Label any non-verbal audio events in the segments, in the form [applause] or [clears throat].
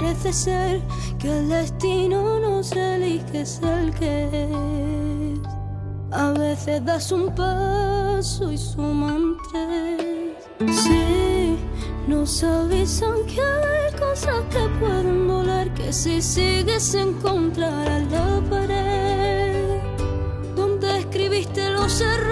parece ser que el destino no se elige, el que es. A veces das un paso y suman tres. Sí, nos avisan que hay cosas que pueden doler, que si sigues encontrarás la pared donde escribiste los errores.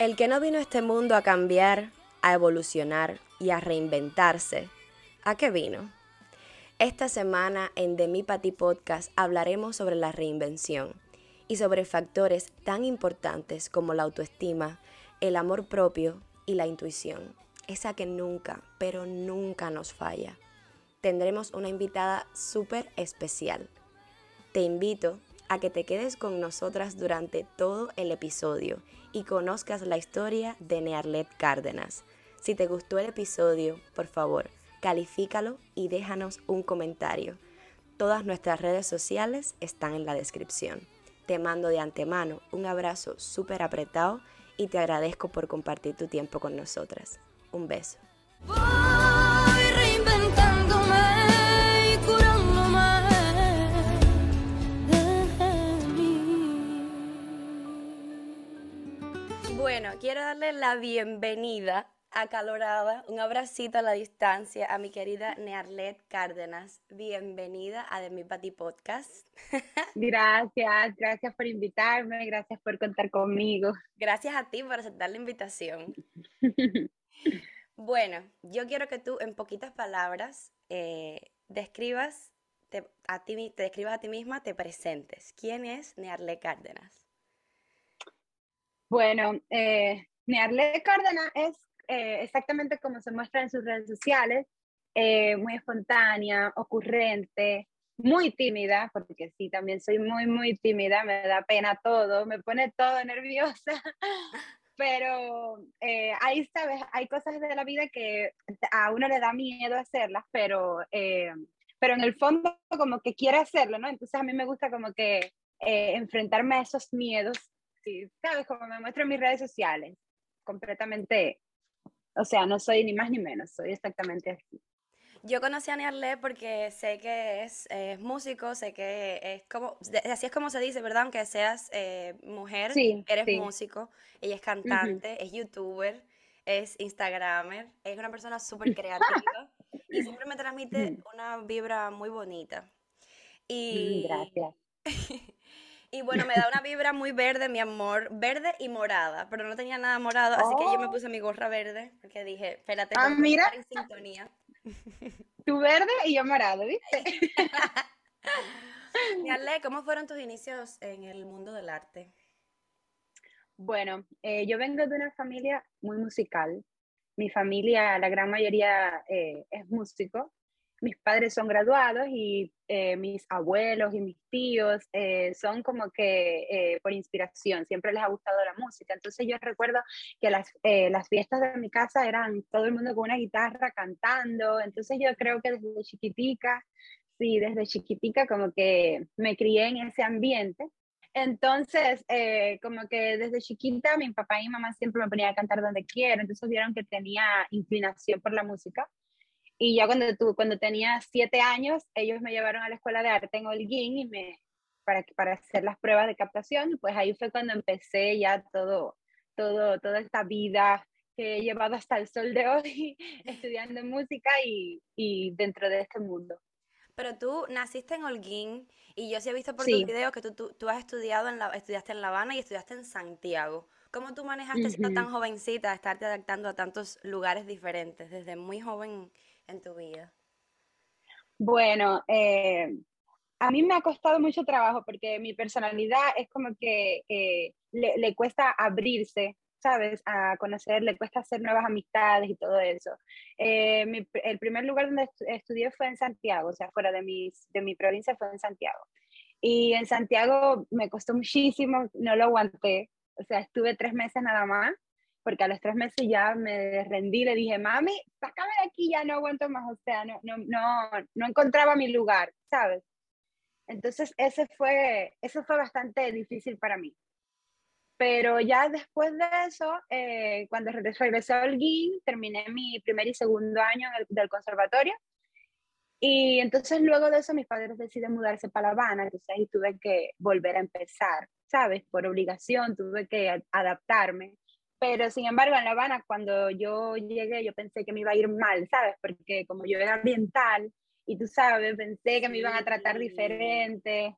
El que no vino a este mundo a cambiar, a evolucionar y a reinventarse, ¿a qué vino? Esta semana en The Mi Pati Podcast hablaremos sobre la reinvención y sobre factores tan importantes como la autoestima, el amor propio y la intuición, esa que nunca, pero nunca nos falla. Tendremos una invitada súper especial. Te invito a que te quedes con nosotras durante todo el episodio y conozcas la historia de Nearlet Cárdenas. Si te gustó el episodio, por favor, califícalo y déjanos un comentario. Todas nuestras redes sociales están en la descripción. Te mando de antemano un abrazo súper apretado y te agradezco por compartir tu tiempo con nosotras. Un beso. Quiero darle la bienvenida acalorada, un abracito a la distancia a mi querida Nearlet Cárdenas. Bienvenida a The Mi Pati Podcast. [laughs] Gracias, gracias por invitarme, gracias por contar conmigo. Gracias a ti por aceptar la invitación. [laughs] bueno, yo quiero que tú en poquitas palabras eh, describas a ti, te describas a ti misma, te presentes. ¿Quién es Nearlet Cárdenas? Bueno, eh, Nearle Cárdenas es eh, exactamente como se muestra en sus redes sociales, eh, muy espontánea, ocurrente, muy tímida, porque sí, también soy muy, muy tímida, me da pena todo, me pone todo nerviosa, [laughs] pero eh, ahí, ¿sabes? Hay cosas de la vida que a uno le da miedo hacerlas, pero, pero en el fondo como que quiere hacerlo, ¿no? Entonces a mí me gusta como que enfrentarme a esos miedos sí, sabes, como me muestro en mis redes sociales, completamente, o sea, no soy ni más ni menos, soy exactamente así. Yo conocí a Niarle porque sé que es, músico, sé que es como, así es como se dice, ¿verdad? Aunque seas eh, mujer, eres músico, ella es cantante, es youtuber, es instagramer, es una persona súper creativa y [laughs] siempre me transmite una vibra muy bonita. Y, Gracias. [laughs] Y bueno, me da una vibra muy verde, mi amor, verde y morada, pero no tenía nada morado, así que yo me oh. puse mi gorra verde, porque dije, espérate, ah, mira. en sintonía. [laughs] Tu verde y yo morado, ¿viste? [laughs] Ale, ¿cómo fueron tus inicios en el mundo del arte? Bueno, eh, yo vengo de una familia muy musical. Mi familia, la gran mayoría eh, es músico mis padres son graduados y eh, mis abuelos y mis tíos eh, son como que eh, por inspiración, siempre les ha gustado la música. Entonces yo recuerdo que las, las fiestas de mi casa eran todo el mundo con una guitarra cantando, entonces yo creo que desde chiquitica, sí, desde chiquitica como que me crié en ese ambiente. Entonces, como que desde chiquita mi papá y mi mamá siempre me ponían a cantar donde quiero, entonces vieron que tenía inclinación por la música. Y ya cuando, tú, cuando tenía siete años, ellos me llevaron a la escuela de arte en Holguín y me, para, para hacer las pruebas de captación. Pues ahí fue cuando empecé ya todo, todo, toda esta vida que he llevado hasta el sol de hoy, [laughs] estudiando música y, y dentro de este mundo. Pero tú naciste en Holguín y yo sí he visto por tus videos que tú, tú, tú, has estudiado en la, estudiaste en La Habana y estudiaste en Santiago. ¿Cómo tú manejaste siendo tan jovencita, estarte adaptando a tantos lugares diferentes desde muy joven en tu vida? Bueno, eh, a mí me ha costado mucho trabajo porque mi personalidad es como que le, le, cuesta abrirse, ¿sabes? A conocer, le cuesta hacer nuevas amistades y todo eso. Eh, el primer lugar donde estudié fue en Santiago, o sea, fuera de, mis, de mi provincia fue en Santiago. Y en Santiago me costó muchísimo, no lo aguanté, o sea, estuve tres meses nada más, porque a los tres meses ya me rendí, le dije, mami, sácame de aquí, ya no aguanto más, o sea, no, no, no, no encontraba mi lugar, ¿sabes? Entonces, ese fue, eso fue bastante difícil para mí. Pero ya después de eso, eh, cuando regresé, a Holguín, terminé mi primer y segundo año del conservatorio. Y entonces luego de eso mis padres deciden mudarse para La Habana, entonces ahí tuve que volver a empezar, ¿sabes? Por obligación, tuve que adaptarme. Pero sin embargo, en La Habana, cuando yo llegué, yo pensé que me iba a ir mal, ¿sabes? Porque como yo era ambiental, y tú sabes, pensé que me iban a tratar diferente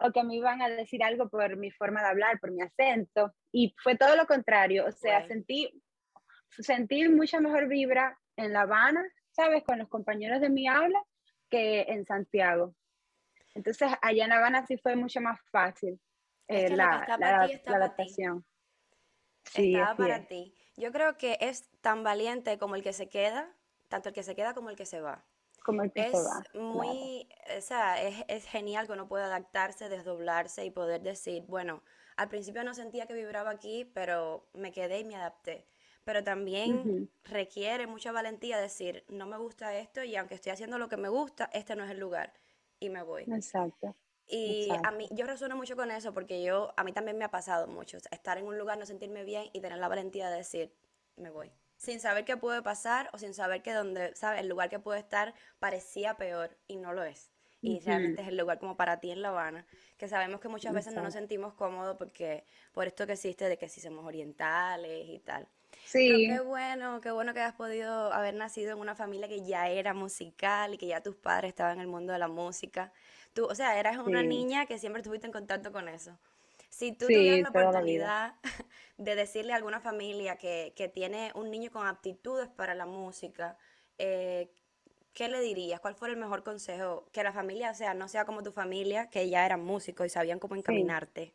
o que me iban a decir algo por mi forma de hablar, por mi acento. Y fue todo lo contrario, o sea, sentí, sentí mucha mejor vibra en La Habana, ¿sabes? Con los compañeros de mi aula que en Santiago. Entonces, allá en La Habana sí fue mucho más fácil eh, la, adaptación. Sí, estaba para ti. Yo creo que es tan valiente como el que se queda, tanto el que se queda como el que se va es muy, o sea, es, es, genial que uno pueda adaptarse, desdoblarse y poder decir, bueno, al principio no sentía que vibraba aquí, pero me quedé y me adapté. Pero también requiere mucha valentía decir, no me gusta esto y aunque estoy haciendo lo que me gusta, este no es el lugar y me voy. Exacto. Y a mí, yo resueno mucho con eso porque yo, a mí también me ha pasado mucho, estar en un lugar, no sentirme bien y tener la valentía de decir, me voy sin saber qué puede pasar o sin saber que donde, ¿sabes? El lugar que puede estar parecía peor y no lo es. Y realmente es el lugar como para ti en La Habana, que sabemos que muchas veces no nos sentimos cómodos porque por esto que existe de que si somos orientales y tal. Sí. Pero qué bueno, qué bueno que hayas podido haber nacido en una familia que ya era musical y que ya tus padres estaban en el mundo de la música. Tú, o sea, eras una niña que siempre estuviste en contacto con eso. Si tú tuvieras la oportunidad [laughs] de decirle a alguna familia que, tiene un niño con aptitudes para la música, eh, ¿qué le dirías? ¿Cuál fue el mejor consejo? Que la familia, sea, no sea como tu familia, que ya eran músicos y sabían cómo encaminarte.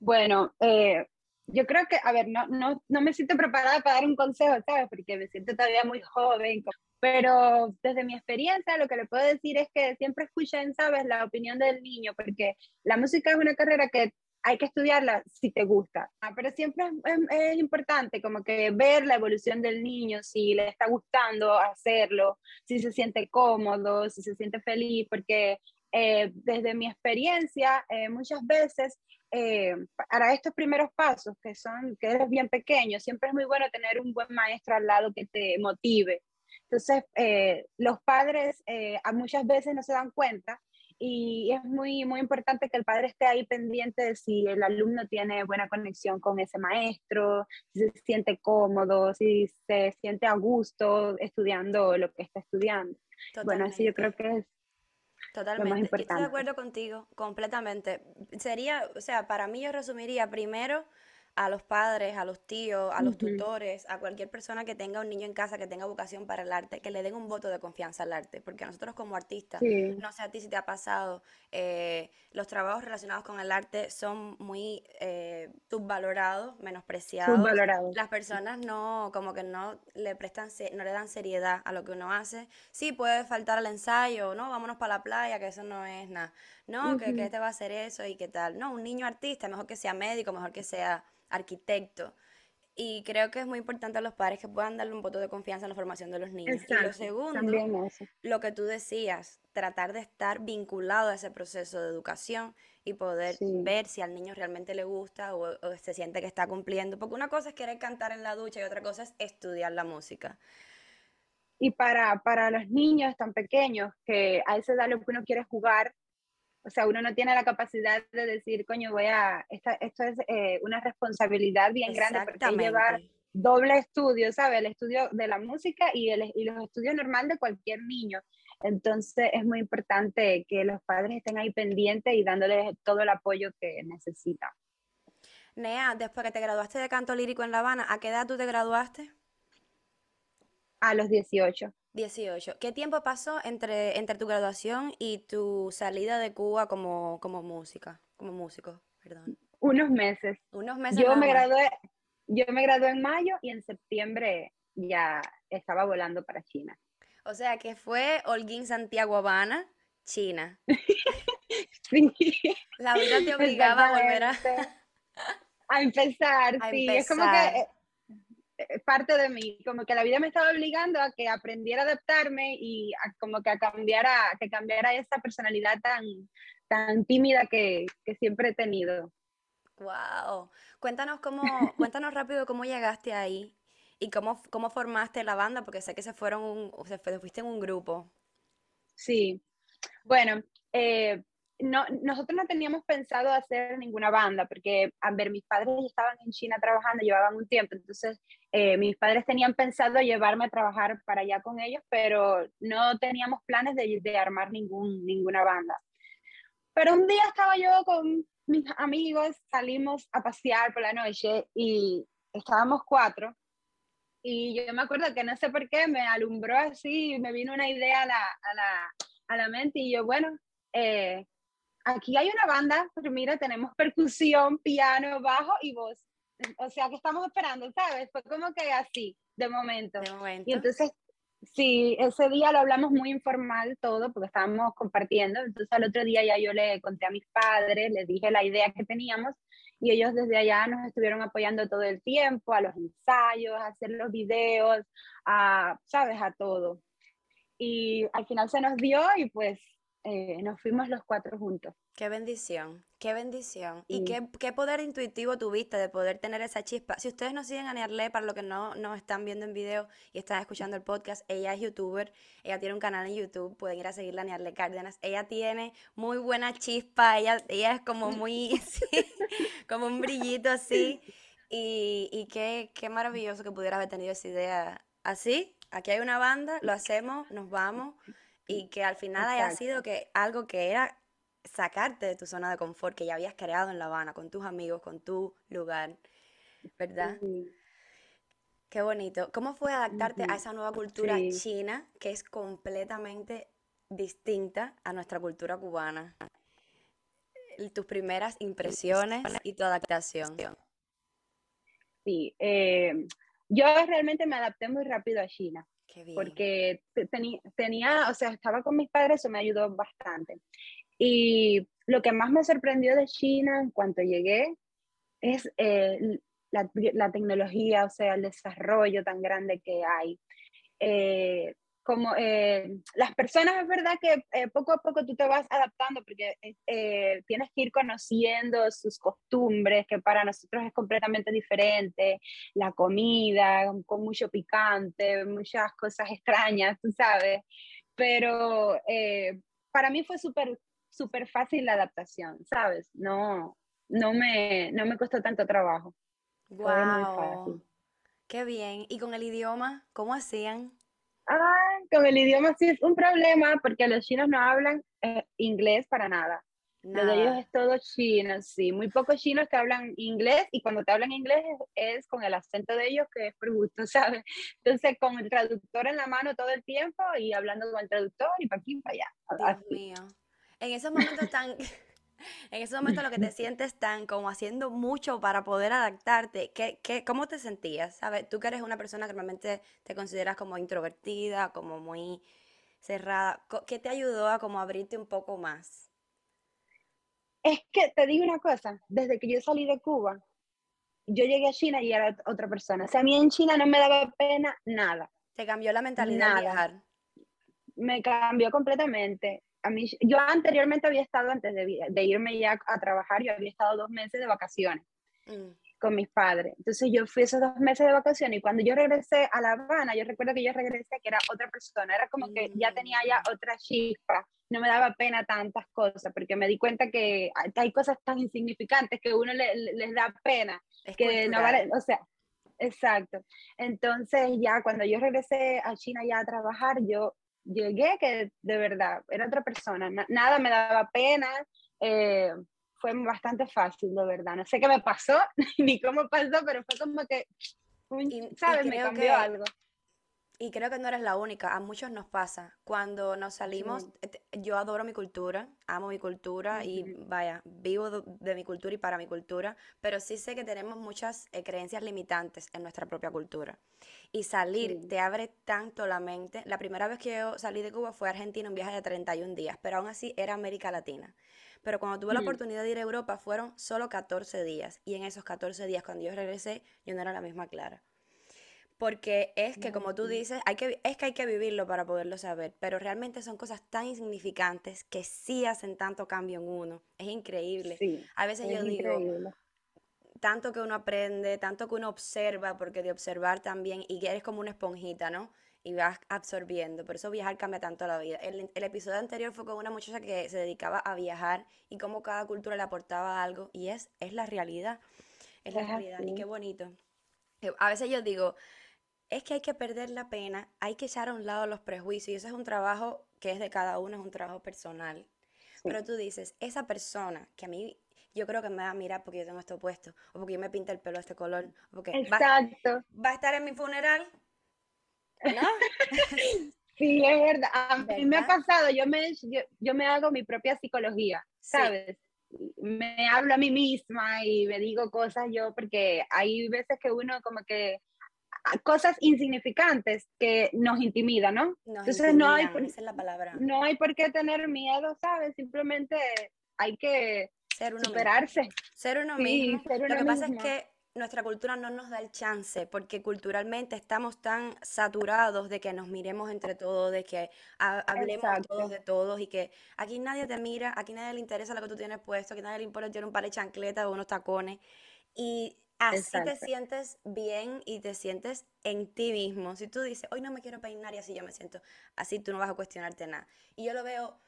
Bueno, eh, yo creo que, a ver, no, no, no me siento preparada para dar un consejo, ¿sabes? Porque me siento todavía muy joven, pero desde mi experiencia lo que le puedo decir es que siempre escuchen, ¿sabes?, la opinión del niño, porque la música es una carrera que hay que estudiarla si te gusta, ah, pero siempre es, importante como que ver la evolución del niño, si le está gustando hacerlo, si se siente cómodo, si se siente feliz, porque eh, desde mi experiencia eh, muchas veces eh, para estos primeros pasos que son que eres bien pequeño, siempre es muy bueno tener un buen maestro al lado que te motive, entonces, eh, los padres eh, muchas veces no se dan cuenta y es muy, muy importante que el padre esté ahí pendiente de si el alumno tiene buena conexión con ese maestro, si se siente cómodo, si se siente a gusto estudiando lo que está estudiando. Bueno, así yo creo que es Totalmente. Lo más importante. Estoy de acuerdo contigo, completamente. Sería, o sea, para mí yo resumiría primero a los padres, a los tíos, a los tutores, a cualquier persona que tenga un niño en casa que tenga vocación para el arte, que le den un voto de confianza al arte, porque nosotros como artistas, no sé a ti si te ha pasado, eh, los trabajos relacionados con el arte son muy eh, subvalorados, menospreciados. Subvalorados. Las personas no, como que no le prestan, no le dan seriedad a lo que uno hace. Sí, puede faltar al ensayo, no, vámonos para la playa, que eso no es nada. No, que, que te va a hacer eso y qué tal. No, un niño artista, mejor que sea médico, mejor que sea arquitecto. Y creo que es muy importante a los padres que puedan darle un voto de confianza en la formación de los niños. y lo segundo, lo que tú decías, tratar de estar vinculado a ese proceso de educación y poder ver si al niño realmente le gusta o, se siente que está cumpliendo. Porque una cosa es querer cantar en la ducha y otra cosa es estudiar la música. Y para, para los niños tan pequeños que a esa edad lo que uno quiere jugar, o sea, uno no tiene la capacidad de decir, coño, voy a, esta, esto es eh, una responsabilidad bien grande porque llevar doble estudio, ¿sabes? El estudio de la música y, el, y los estudios normal de cualquier niño. Entonces es muy importante que los padres estén ahí pendientes y dándoles todo el apoyo que necesitan. Nea, después que te graduaste de canto lírico en La Habana, ¿a qué edad tú te graduaste? A los 18. 18. ¿Qué tiempo pasó entre, entre tu graduación y tu salida de Cuba como, como música, como músico, perdón? Unos meses. Unos meses. Yo me más. gradué, yo me gradué en mayo y en septiembre ya estaba volando para China. O sea que fue Holguín Santiago Habana, China. [laughs] Sí, La vida te obligaba a volver a... A empezar, [laughs] A sí, es como que parte de mí, como que la vida me estaba obligando a que aprendiera a adaptarme y a, como que a cambiar a, que cambiara esa personalidad tan, tan tímida que, que siempre he tenido. Wow. Cuéntanos cómo, [laughs] cuéntanos rápido cómo llegaste ahí y cómo, cómo formaste la banda, porque sé que se fueron un, o se fuiste en un grupo. Sí, bueno, eh, no, nosotros no teníamos pensado hacer ninguna banda, porque, a ver, mis padres estaban en China trabajando, llevaban un tiempo, entonces eh, mis padres tenían pensado llevarme a trabajar para allá con ellos, pero no teníamos planes de, de armar ningún, ninguna banda. Pero un día estaba yo con mis amigos, salimos a pasear por la noche y estábamos cuatro. Y yo me acuerdo que no sé por qué me alumbró así, me vino una idea a la, a la, a la mente y yo, bueno, eh, aquí hay una banda, pero mira, tenemos percusión, piano, bajo y voz. O sea, que estamos esperando, ¿sabes? Fue como que así, de momento. De momento. Y entonces, sí, ese día lo hablamos muy informal todo, porque estábamos compartiendo. Entonces, al otro día ya yo le conté a mis padres, les dije la idea que teníamos, y ellos desde allá nos estuvieron apoyando todo el tiempo, a los ensayos, a hacer los videos, a, ¿sabes? A todo. Y al final se nos dio y pues eh, nos fuimos los cuatro juntos. Qué bendición, qué bendición. Y qué, qué poder intuitivo tuviste de poder tener esa chispa. Si ustedes no siguen a para los que no nos están viendo en video y están escuchando el podcast, ella es youtuber, ella tiene un canal en YouTube, pueden ir a seguirla a Niarle Cárdenas. Ella tiene muy buena chispa, ella, ella es como muy, [laughs] sí, como un brillito así. Y, y qué, qué maravilloso que pudiera haber tenido esa idea así. Aquí hay una banda, lo hacemos, nos vamos. Y que al final haya sido que algo que era sacarte de tu zona de confort que ya habías creado en La Habana, con tus amigos, con tu lugar, ¿verdad? Sí. Qué bonito. ¿Cómo fue adaptarte a esa nueva cultura Sí. china que es completamente distinta a nuestra cultura cubana? Tus primeras impresiones y tu adaptación. Sí, eh, yo realmente me adapté muy rápido a China. Porque tenía, o sea, estaba con mis padres, eso me ayudó bastante. Y lo que más me sorprendió de China en cuanto llegué es eh, la, la tecnología, o sea, el desarrollo tan grande que hay. Eh, como eh, las personas, es verdad que eh, poco a poco tú te vas adaptando porque eh, eh, tienes que ir conociendo sus costumbres, que para nosotros es completamente diferente, la comida con mucho picante, muchas cosas extrañas, tú sabes, pero para mí fue súper, súper fácil la adaptación, ¿sabes? No, no, me, no me costó tanto trabajo. Fue muy Wow. fácil. Qué bien. ¿Y con el idioma? ¿Cómo hacían? Ah, con el idioma sí es un problema porque los chinos no hablan eh, inglés para nada. Lo de ellos es todo chino, sí. Muy pocos chinos te hablan inglés y cuando te hablan inglés es, es con el acento de ellos que es por gusto, [laughs] ¿sabes? Entonces con el traductor en la mano todo el tiempo y hablando con el traductor y para aquí y para allá. Dios mío. En esos momentos tan, en esos momentos lo que te [laughs] sientes tan como haciendo mucho para poder adaptarte, ¿qué, qué, cómo te sentías? ¿Sabes? Tú que eres una persona que normalmente te consideras como introvertida, como muy cerrada, ¿qué te ayudó a como abrirte un poco más? Es que te digo una cosa, desde que yo salí de Cuba, yo llegué a China y era otra persona. O sea, a mí en China no me daba pena nada. ¿Te cambió la mentalidad al Nada. viajar? me cambió completamente. A mí, yo anteriormente había estado, antes de, de irme ya a trabajar, yo había estado dos meses de vacaciones Mm, con mis padres. Entonces yo fui esos dos meses de vacaciones y cuando yo regresé a La Habana, yo recuerdo que yo regresé que era otra persona, era como que ya tenía ya Mm. otra chispa, no me daba pena tantas cosas, porque me di cuenta que hay, cosas tan insignificantes que uno le- le- les da pena, es que no cultural. vale, o sea, exacto. Entonces ya cuando yo regresé a China ya a trabajar, yo llegué que de verdad era otra persona, na- nada me daba pena, eh, fue bastante fácil, de verdad. No sé qué me pasó, [laughs] ni cómo pasó, pero fue como que, un- Y- y ¿sabes? Me cambió que- algo. Y creo que no eres la única, a muchos nos pasa. Cuando nos salimos, eh, yo adoro mi cultura, amo mi cultura y vaya, vivo de, mi cultura y para mi cultura, pero sí sé que tenemos muchas eh, creencias limitantes en nuestra propia cultura. Y salir te abre tanto la mente. La primera vez que yo salí de Cuba fue a Argentina, un viaje de 31 días, pero aún así era América Latina. Pero cuando tuve la oportunidad de ir a Europa fueron solo 14 días y en esos 14 días cuando yo regresé yo no era la misma Clara porque es que, como tú dices, hay que, es que hay que vivirlo para poderlo saber, pero realmente son cosas tan insignificantes que sí hacen tanto cambio en uno. Es increíble. a veces yo digo, tanto que uno aprende, tanto que uno observa, porque de observar también, y eres como una esponjita, ¿no? Y vas absorbiendo. Por eso viajar cambia tanto la vida. El, episodio anterior fue con una muchacha que se dedicaba a viajar y cómo cada cultura le aportaba algo, y es, es la realidad. Es la realidad. Y qué bonito. A veces yo digo, es que hay que perder la pena, hay que echar a un lado los prejuicios y eso es un trabajo que es de cada uno, es un trabajo personal. Pero tú dices, esa persona que a mí yo creo que me va a mirar porque yo tengo esto puesto, o porque yo me pinta el pelo de este color, o porque Exacto. Va, a estar en mi funeral. ¿No? [laughs] sí, es verdad. A mí me ha pasado, yo me, yo, me hago mi propia psicología, ¿sabes? Me hablo a mí misma y me digo cosas yo, porque hay veces que uno como que cosas insignificantes que nos intimidan, ¿no? Entonces no hay, por, esa es la palabra. no hay por qué tener miedo, ¿sabes? Simplemente hay que ser uno superarse. Mismo. Ser uno mismo. Lo que pasa es que nuestra cultura no nos da el chance, porque culturalmente estamos tan saturados de que nos miremos entre todos, de que hablemos todos de todos y que aquí nadie te mira, aquí nadie le interesa lo que tú tienes puesto, aquí nadie le importa tener un par de chancletas o unos tacones. Y Así te sientes bien y te sientes en ti mismo. Si tú dices, hoy no me quiero peinar y así yo me siento, así tú no vas a cuestionarte nada. Y yo lo veo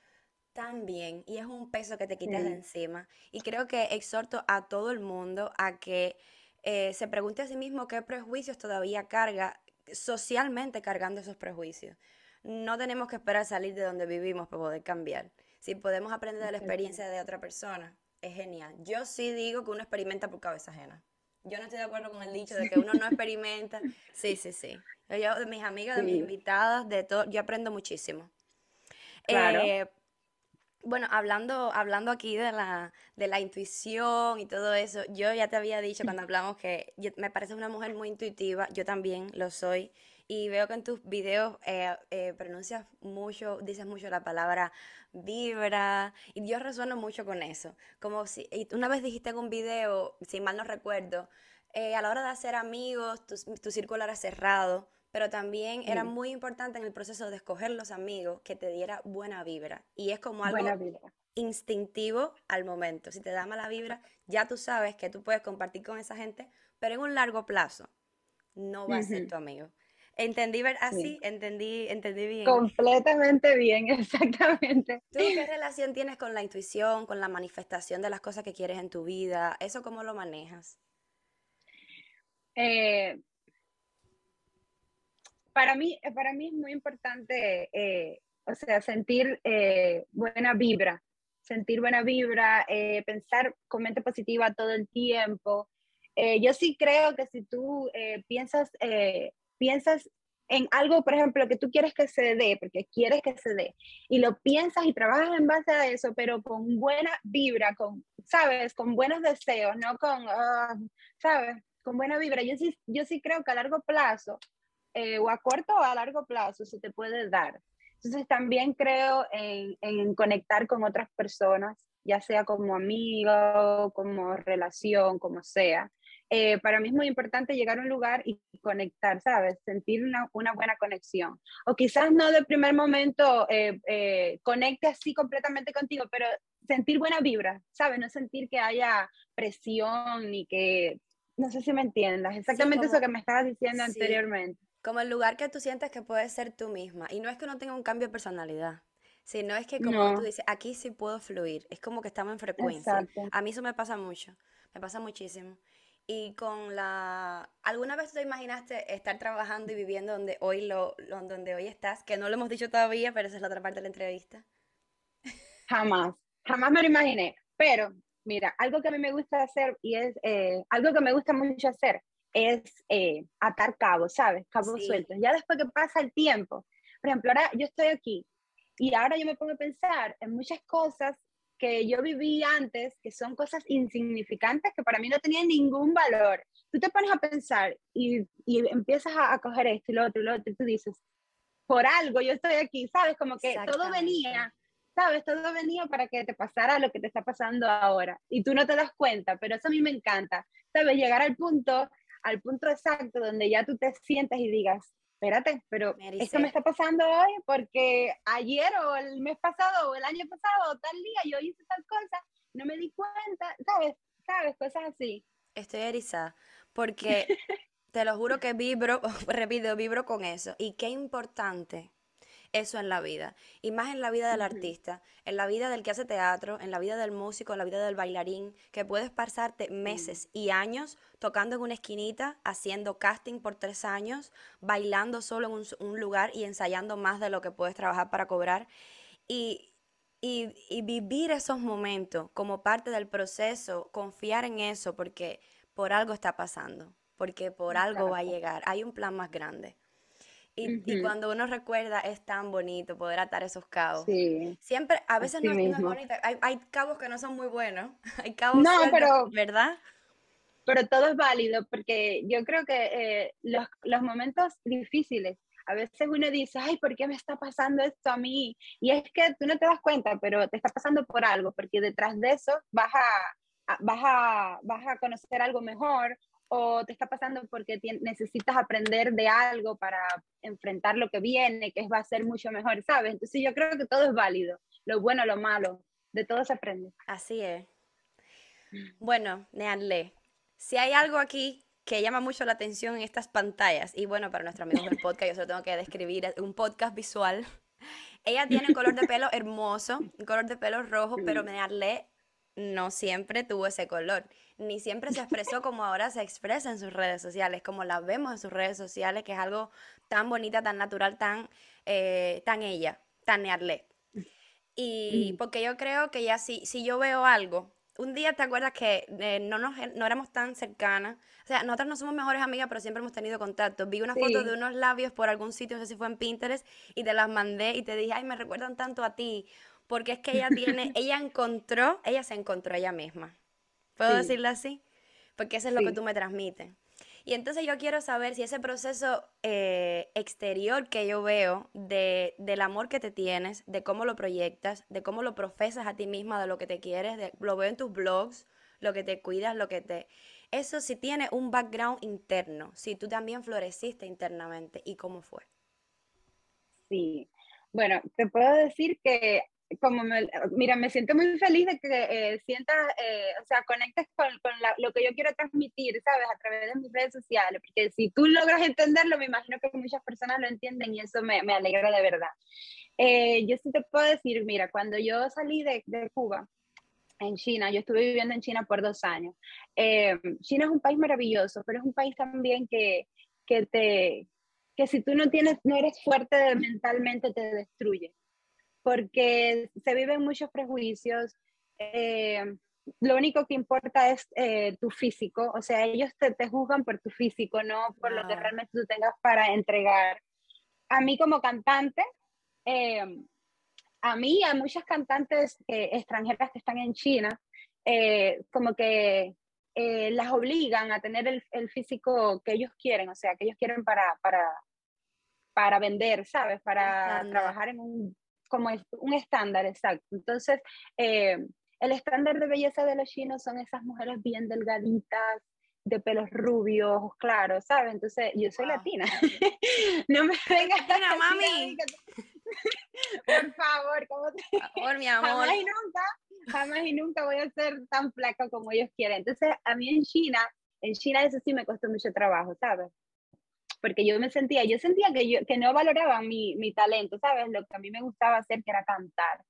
tan bien y es un peso que te quitas de encima. Y creo que exhorto a todo el mundo a que eh, se pregunte a sí mismo qué prejuicios todavía carga, socialmente cargando esos prejuicios. No tenemos que esperar salir de donde vivimos para poder cambiar. Si podemos aprender de la experiencia de otra persona, es genial. Yo sí digo que uno experimenta por cabeza ajena. Yo no estoy de acuerdo con el dicho de que uno no experimenta. Sí, sí, sí. Yo, de mis amigas, de mis invitadas, de todo, yo aprendo muchísimo. Claro. Eh, bueno, hablando, hablando aquí de la, de la intuición y todo eso, yo ya te había dicho cuando [laughs] hablamos que me parece una mujer muy intuitiva, yo también lo soy, y veo que en tus videos eh, eh, pronuncias mucho, dices mucho la palabra vibra, y yo resueno mucho con eso. Como si, una vez dijiste en un video, si mal no recuerdo, eh, a la hora de hacer amigos, tu, tu círculo era cerrado, pero también era muy importante en el proceso de escoger los amigos que te diera buena vibra. Y es como algo instintivo al momento. Si te da mala vibra, ya tú sabes que tú puedes compartir con esa gente, pero en un largo plazo no va a ser tu amigo. Entendí ver así, entendí, entendí bien. Completamente bien, [laughs] exactamente. ¿Tú qué relación tienes con la intuición, con la manifestación de las cosas que quieres en tu vida? ¿Eso cómo lo manejas? Eh, para, mí, para mí es muy importante, eh, o sea, sentir eh, buena vibra, sentir buena vibra, pensar con mente positiva todo el tiempo. yo sí creo que si tú piensas piensas en algo, por ejemplo, que tú quieres que se dé, porque quieres que se dé, y lo piensas y trabajas en base a eso, pero con buena vibra, con, ¿sabes? Con buenos deseos, no con, ah, ¿sabes? Con buena vibra. Yo sí, yo sí creo que a largo plazo, eh, o a corto o a largo plazo, se te puede dar. Entonces también creo en, en conectar con otras personas, ya sea como amigo, como relación, como sea. Eh, para mí es muy importante llegar a un lugar y conectar, ¿sabes? Sentir una, una buena conexión. O quizás no de primer momento eh, eh, conecte así completamente contigo, pero sentir buena vibra, ¿sabes? No sentir que haya presión ni que, no sé si me entiendas, exactamente eso que me estabas diciendo anteriormente. Como el lugar que tú sientes que puedes ser tú misma. Y no es que no tenga un cambio de personalidad. sino es que como tú dices, aquí sí puedo fluir. Es como que estamos en frecuencia. A mí eso me pasa mucho. Me pasa muchísimo. Y con la... ¿Alguna vez te imaginaste estar trabajando y viviendo donde hoy, lo, donde hoy estás? Que no lo hemos dicho todavía, pero esa es la otra parte de la entrevista. [laughs] Jamás, jamás me lo imaginé. Pero, mira, algo que a mí me gusta hacer y es eh, algo que me gusta mucho hacer es eh, atar cabos, ¿sabes? Cabos sueltos. Ya después que pasa el tiempo, por ejemplo, ahora yo estoy aquí y ahora yo me pongo a pensar en muchas cosas que yo viví antes, que son cosas insignificantes que para mí no tenían ningún valor. Tú te pones a pensar y, y empiezas a, a, coger esto y lo otro y lo otro y tú dices, por algo yo estoy aquí, ¿sabes? Como que todo venía, ¿sabes? Todo venía para que te pasara lo que te está pasando ahora y tú no te das cuenta, pero eso a mí me encanta, ¿sabes? Llegar al punto, al punto exacto donde ya tú te sientes y digas, espérate, pero esto me está pasando hoy porque ayer o el mes pasado o el año pasado o tal día yo hice tal cosa, no me di cuenta, ¿sabes? ¿Sabes? Cosas así. Estoy erizada porque [laughs] te lo juro que vibro, [laughs] repito, vibro con eso. Y qué importante eso en la vida. Y más en la vida del artista, en la vida del que hace teatro, en la vida del músico, en la vida del bailarín, que puedes pasarte meses y años tocando en una esquinita, haciendo casting por tres años, bailando solo en un, lugar y ensayando más de lo que puedes trabajar para cobrar. Y, y, y vivir esos momentos como parte del proceso, confiar en eso, porque por algo está pasando, porque por algo va a llegar. Hay un plan más grande. Y, cuando uno recuerda es tan bonito poder atar esos cabos. Sí. Siempre, a veces no, es bonito. Hay, hay, cabos que no son muy buenos. [laughs] Hay cabos no, pero, ¿verdad? Pero todo es válido porque yo creo que eh, los, los momentos difíciles, a veces uno dice, ay, ¿por qué me está pasando esto a mí? Y es que tú no te das cuenta, pero te está pasando por algo, porque detrás de eso vas a, vas a, vas a conocer algo mejor o te está pasando porque necesitas aprender de algo para enfrentar lo que viene, que va a ser mucho mejor, ¿sabes? Entonces yo creo que todo es válido, lo bueno, lo malo, de todo se aprende. Así es. Bueno, Neanle, si hay algo aquí que llama mucho la atención en estas pantallas, y bueno, para nuestros amigos del [laughs] podcast, yo solo tengo que describir un podcast visual. Ella tiene un color de pelo hermoso, un color de pelo rojo, pero Neanle no siempre tuvo ese color, ni siempre se expresó [laughs] como ahora se expresa en sus redes sociales, como la vemos en sus redes sociales, que es algo tan bonita, tan natural, tan, eh, tan ella, tan Nearle. Y porque yo creo que ya si, si yo veo algo, un día te acuerdas que eh, no, nos, no éramos tan cercanas, o sea, nosotras no somos mejores amigas, pero siempre hemos tenido contacto. Vi una foto de unos labios por algún sitio, no sé si fue en Pinterest, y te las mandé y te dije, ay, me recuerdan tanto a ti porque es que ella tiene, [laughs] ella encontró, ella se encontró ella misma. ¿Puedo decirlo así? Porque eso es lo que tú me transmites. Y entonces yo quiero saber si ese proceso eh, exterior que yo veo de, del amor que te tienes, de cómo lo proyectas, de cómo lo profesas a ti misma, de lo que te quieres, de, lo veo en tus blogs, lo que te cuidas, lo que te... Eso sí tiene un background interno, si tú también floreciste internamente y cómo fue. Sí, bueno, te puedo decir que como me, mira, me siento muy feliz de que eh, sientas, eh, o sea, conectes con, con lo que yo quiero transmitir, ¿sabes? A través de mis redes sociales, porque si tú logras entenderlo, me imagino que muchas personas lo entienden y eso me, me alegra de verdad. Eh, yo sí te puedo decir, mira, cuando yo salí de, de, Cuba, en China, yo estuve viviendo en China por dos años. China es un país maravilloso, pero es un país también que, que te que si tú no tienes no eres fuerte mentalmente te destruye porque se viven muchos prejuicios. Eh, lo único que importa es eh, tu físico, o sea, ellos te, te, juzgan por tu físico, no por lo que realmente tú tengas para entregar. A mí como cantante, eh, a mí, a muchas cantantes extranjeras que están en China, como que las obligan a tener el, el, físico que ellos quieren, o sea, que ellos quieren para, para, para vender, ¿sabes? Para trabajar en un como un estándar, exacto. Entonces, eh, el estándar de belleza de los chinos son esas mujeres bien delgaditas, de pelos rubios, claros, ¿sabes? Entonces, yo soy latina. [laughs] no me vengas a mami. [laughs] Por favor, ¿cómo te... Por mi amor. Jamás y nunca, jamás y nunca voy a ser tan flaca como ellos quieren. Entonces, a mí en China, en China eso sí me costó mucho trabajo, ¿sabes? Porque yo me sentía, yo sentía que, yo, que no valoraba mi, mi talento, ¿sabes? Lo que a mí me gustaba hacer, que era cantar.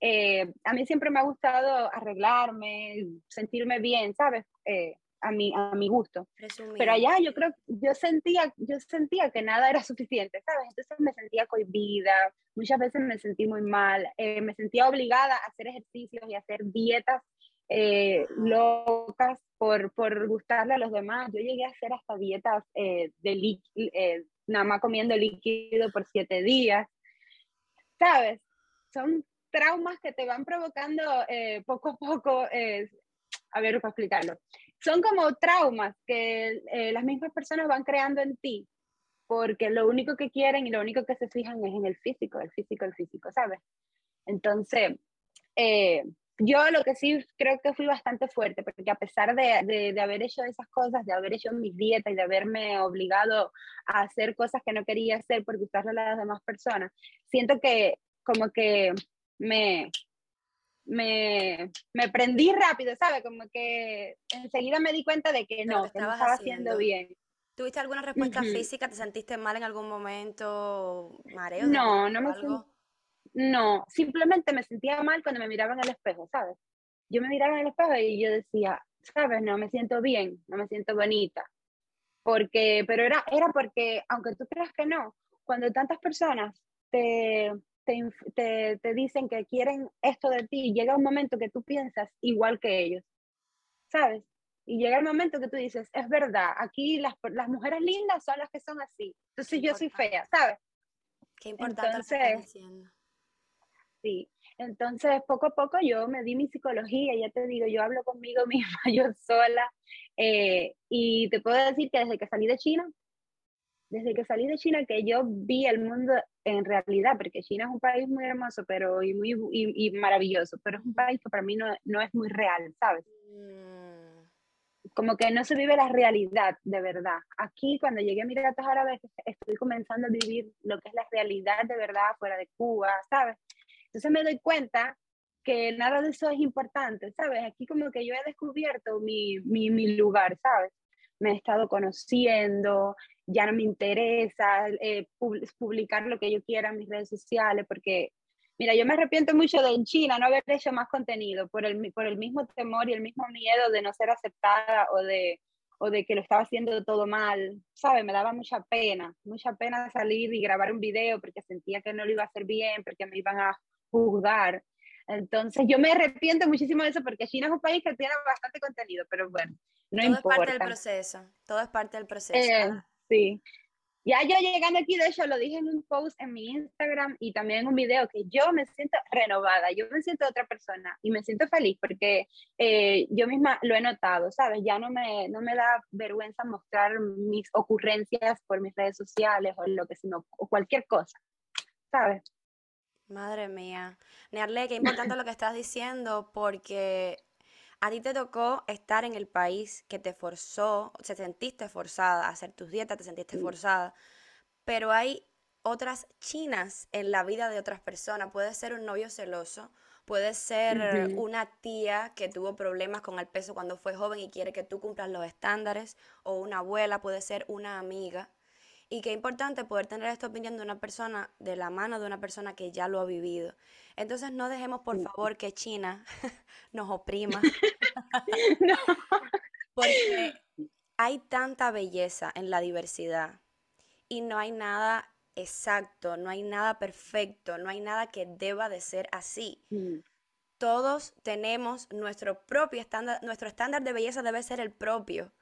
Eh, a mí siempre me ha gustado arreglarme, sentirme bien, ¿sabes? Eh, a, mi, a mi gusto. Pero allá yo creo, yo sentía, yo sentía que nada era suficiente, ¿sabes? Entonces me sentía cohibida, muchas veces me sentí muy mal, eh, me sentía obligada a hacer ejercicios y hacer dietas eh, locas por, por gustarle a los demás. Yo llegué a hacer hasta dietas eh, de eh, nada más comiendo líquido por siete días. ¿Sabes? Son traumas que te van provocando poco a poco. a ver, para explicarlo. Son como traumas que las mismas personas van creando en ti porque lo único que quieren y lo único que se fijan es en el físico, el físico, el físico, ¿sabes? Entonces, eh, yo lo que sí creo que fui bastante fuerte, porque a pesar de, de, haber hecho esas cosas, de haber hecho mis dietas y de haberme obligado a hacer cosas que no quería hacer por gustarle a las demás personas, siento que como que me, me, me prendí rápido, ¿sabes? Como que enseguida me di cuenta de que no, que no estaba haciendo bien. ¿Tuviste alguna respuesta física? ¿Te sentiste mal en algún momento? ¿Mareo? No, no me sentí. No, simplemente me sentía mal cuando me miraba en el espejo, ¿sabes? Yo me miraba en el espejo y yo decía, ¿sabes? No me siento bien, no me siento bonita. Porque, pero era, era porque, aunque tú creas que no, cuando tantas personas te, te, te, te dicen que quieren esto de ti, llega un momento que tú piensas igual que ellos, ¿sabes? Y llega el momento que tú dices, es verdad, aquí las, las mujeres lindas son las que son así. Entonces yo soy fea, ¿sabes? Qué importante Entonces, Sí, entonces poco a poco yo me di mi psicología, ya te digo, yo hablo conmigo [laughs] misma, yo sola, eh, y te puedo decir que desde que salí de China, desde que salí de China, que yo vi el mundo en realidad, porque China es un país muy hermoso pero y muy y, maravilloso, pero es un país que para mí no, no es muy real, ¿sabes? Mm como que no se vive la realidad de verdad. Aquí cuando llegué a Emiratos Árabes estoy comenzando a vivir lo que es la realidad de verdad fuera de Cuba, ¿sabes? Entonces me doy cuenta que nada de eso es importante, ¿sabes? Aquí como que yo he descubierto mi, mi, mi lugar, ¿sabes? Me he estado conociendo, ya no me interesa eh, publicar lo que yo quiera en mis redes sociales porque Mira, yo me arrepiento mucho de en China no haber hecho más contenido por el, por el mismo temor y el mismo miedo de no ser aceptada o de, o de que lo estaba haciendo todo mal, ¿sabes? Me daba mucha pena, mucha pena salir y grabar un video porque sentía que no lo iba a hacer bien, porque me iban a juzgar. Entonces yo me arrepiento muchísimo de eso porque China es un país que tiene bastante contenido, pero bueno, no todo importa. Todo es parte del proceso, todo es parte del proceso. Eh, sí, ya yo llegando aquí, de hecho, lo dije en un post en mi Instagram y también en un video, que yo me siento renovada, yo me siento otra persona y me siento feliz porque eh, yo misma lo he notado, ¿sabes? Ya no me, no me da vergüenza mostrar mis ocurrencias por mis redes sociales o lo que sino, o cualquier cosa, ¿sabes? Madre mía. Nearle, qué importante lo que estás diciendo porque a ti te tocó estar en el país que te forzó, te sentiste forzada a hacer tus dietas, te sentiste forzada, pero hay otras chinas en la vida de otras personas. Puede ser un novio celoso, puede ser una tía que tuvo problemas con el peso cuando fue joven y quiere que tú cumplas los estándares, o una abuela, puede ser una amiga. Y qué importante poder tener esta opinión de una persona, de la mano de una persona que ya lo ha vivido. Entonces no dejemos por favor que China [laughs] nos oprima. [laughs] no. [laughs] Porque hay tanta belleza en la diversidad y no hay nada exacto, no hay nada perfecto, no hay nada que deba de ser así. Mm. Todos tenemos nuestro propio estándar, nuestro estándar de belleza debe ser el propio.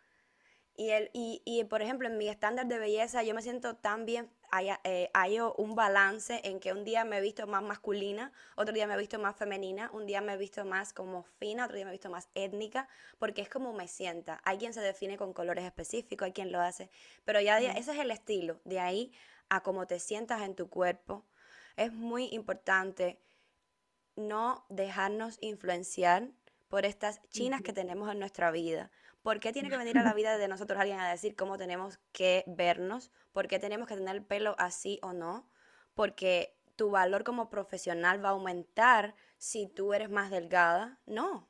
Y, el, y, y, por ejemplo, en mi estándar de belleza yo me siento tan bien, hay, eh, hay, un balance en que un día me he visto más masculina, otro día me he visto más femenina, un día me he visto más como fina, otro día me he visto más étnica, porque es como me sienta. Hay quien se define con colores específicos, hay quien lo hace, pero ya ese es el estilo, de ahí a cómo te sientas en tu cuerpo. Es muy importante no dejarnos influenciar por estas chinas que tenemos en nuestra vida ¿Por qué tiene que venir a la [laughs] vida de nosotros alguien a decir cómo tenemos que vernos? ¿Por qué tenemos que tener el pelo así o no? Porque tu valor como profesional va a aumentar si tú eres más delgada. No,